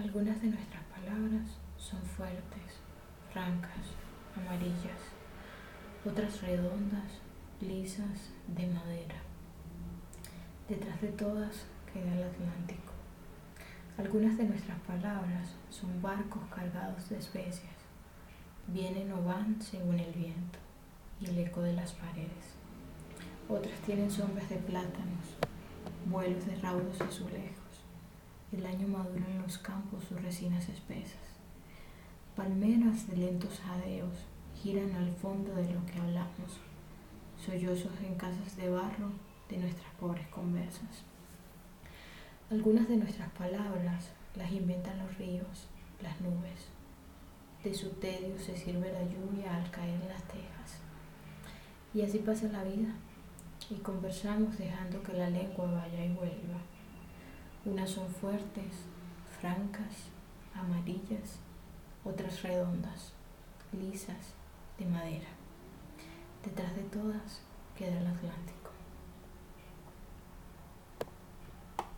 Algunas de nuestras palabras son fuertes, francas, amarillas, otras redondas, lisas, de madera. Detrás de todas queda el Atlántico. Algunas de nuestras palabras son barcos cargados de especias. Vienen o van según el viento y el eco de las paredes. Otras tienen sombras de plátanos, vuelos de raudos azulejos. El año madura en los campos sus resinas espesas. Palmeras de lentos jadeos giran al fondo de lo que hablamos, sollozos en casas de barro de nuestras pobres conversas. Algunas de nuestras palabras las inventan los ríos, las nubes. De su tedio se sirve la lluvia al caer en las tejas. Y así pasa la vida y conversamos dejando que la lengua vaya y vuelva. Unas son fuertes, francas, amarillas, otras redondas, lisas, de madera. Detrás de todas queda el Atlántico.